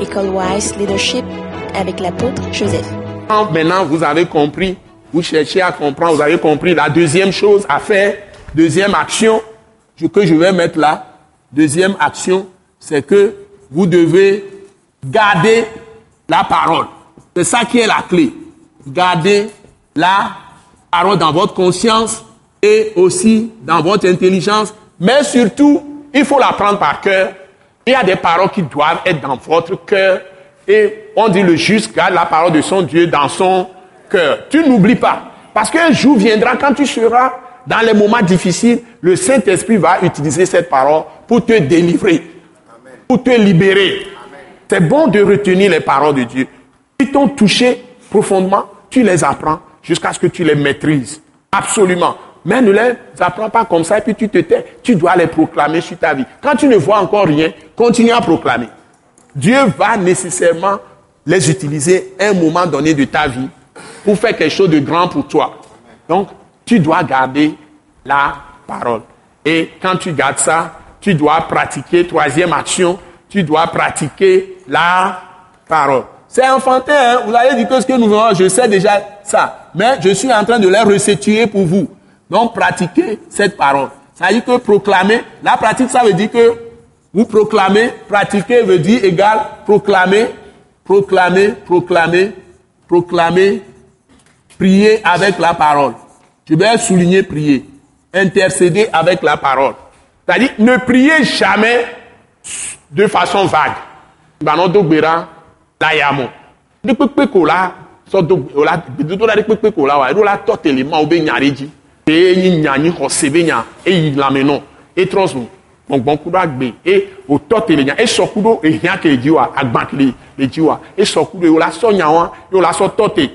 École Wise Leadership avec l'apôtre Joseph. Maintenant, vous avez compris, vous cherchez à comprendre, vous avez compris la deuxième chose à faire, deuxième action que je vais mettre là, deuxième action, c'est que vous devez garder la parole. C'est ça qui est la clé. Garder la parole dans votre conscience et aussi dans votre intelligence. Mais surtout, il faut la prendre par cœur. Il y a des paroles qui doivent être dans votre cœur. Et on dit le juste garde la parole de son Dieu dans son cœur. Tu n'oublies pas. Parce qu'un jour viendra quand tu seras dans les moments difficiles, le Saint-Esprit va utiliser cette parole pour te délivrer, pour te libérer. C'est bon de retenir les paroles de Dieu. Si t'ont touché profondément, tu les apprends jusqu'à ce que tu les maîtrises. Absolument. Mais ne les apprends pas comme ça et puis tu te tais. Tu dois les proclamer sur ta vie. Quand tu ne vois encore rien, continue à proclamer. Dieu va nécessairement les utiliser un moment donné de ta vie pour faire quelque chose de grand pour toi. Donc, tu dois garder la parole. Et quand tu gardes ça, tu dois pratiquer, troisième action, tu dois pratiquer la parole. C'est enfantin, hein? vous allez dire que ce que nous faisons, je sais déjà ça. Mais je suis en train de les restituer pour vous. Donc, pratiquez cette parole. Ça veut dire que proclamer, la pratique, ça veut dire que vous proclamez, pratiquer veut dire égal, proclamer, proclamer, proclamer, proclamer, prier avec la parole. Je vais souligner prier. Intercéder avec la parole. C'est-à-dire, ne priez jamais de façon vague. Bano la. De de. te enyi nya nyi xɔ sebe nya eyi lãme nɔ. Etrɔ zu gbɔngbɔn ku ɖo agbe. E wòtɔ te le nya esɔ ku ɖo ehia ke le dzi wa agba ke le le dzi wa. Esɔ ku ɖo ye wòle nya wa ye wòle asɔ tɔ te.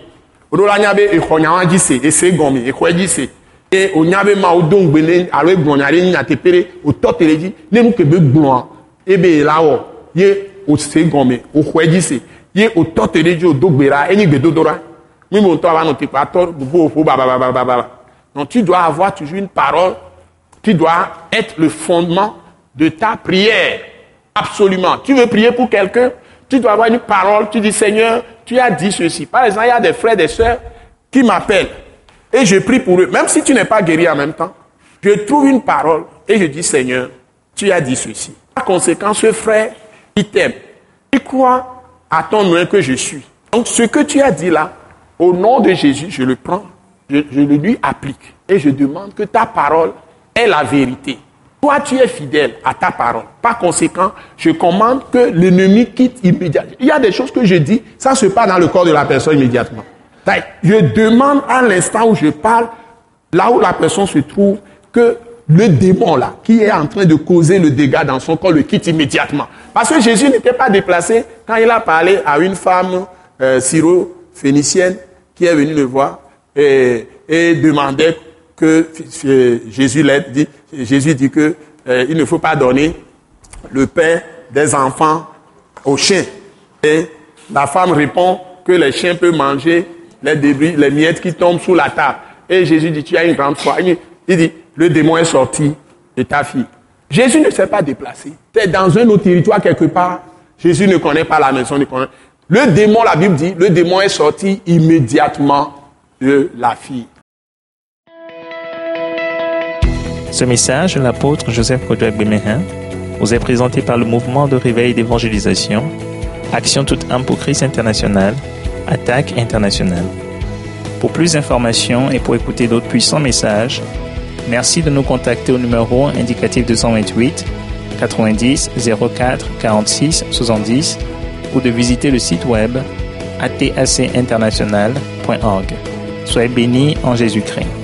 Wòɖo la nya be exɔ nya wa dzi se ese gɔme exɔ dzi se. E wònya be ma wòdo ŋgbe ne alo egblɔ nya ɖe nya teƒe ɖe wòtɔ te le dzi. Ne nu ke be gblɔa ebe la wɔ. Ye wòse gɔme wòxɔ dzi se. Ye wòtɔ te ɖe dzi wòdo gbe la enyi gbedodo la mímu ŋutɔ ava nɔ te kpa tɔ ƒoƒo bababababa. Donc tu dois avoir toujours une parole tu dois être le fondement de ta prière. Absolument. Tu veux prier pour quelqu'un, tu dois avoir une parole, tu dis Seigneur, tu as dit ceci. Par exemple, il y a des frères des sœurs qui m'appellent et je prie pour eux, même si tu n'es pas guéri en même temps. Je trouve une parole et je dis Seigneur, tu as dit ceci. Par conséquent, ce frère, il t'aime. Il croit à ton nom que je suis. Donc, ce que tu as dit là, au nom de Jésus, je le prends, je, le lui applique et je demande que ta parole est la vérité. Toi, tu es fidèle à ta parole. Par conséquent, je commande que l'ennemi quitte immédiatement. Il y a des choses que je dis, ça se passe dans le corps de la personne immédiatement. Je demande à l'instant où je parle, là où la personne se trouve, que le démon là, qui est en train de causer le dégât dans son corps, le quitte immédiatement. Parce que Jésus n'était pas déplacé quand il a parlé à une femme euh, syro-phénicienne qui est venue le voir et, demandait que Jésus l'aide, dit, Jésus dit que euh, il ne faut pas donner le pain des enfants aux chiens. Et la femme répond que les chiens peuvent manger les débris, les miettes qui tombent sous la table. Et Jésus dit, tu as une grande foi. Il dit, le démon est sorti de ta fille. Jésus ne s'est pas déplacé. C'est dans un autre territoire quelque part. Jésus ne connaît pas la maison. Le démon, la Bible dit, le démon est sorti immédiatement de la fille. Ce message de l'apôtre Joseph Kodouak Bemehin vous est présenté par le mouvement de réveil d'évangélisation, Action toute âme pour Christ international, Attaque internationale. Pour plus d'informations et pour écouter d'autres puissants messages, merci de nous contacter au numéro indicatif 228 90 04 46 70 ou de visiter le site web atacinternational.org. Soyez bénis en Jésus-Christ.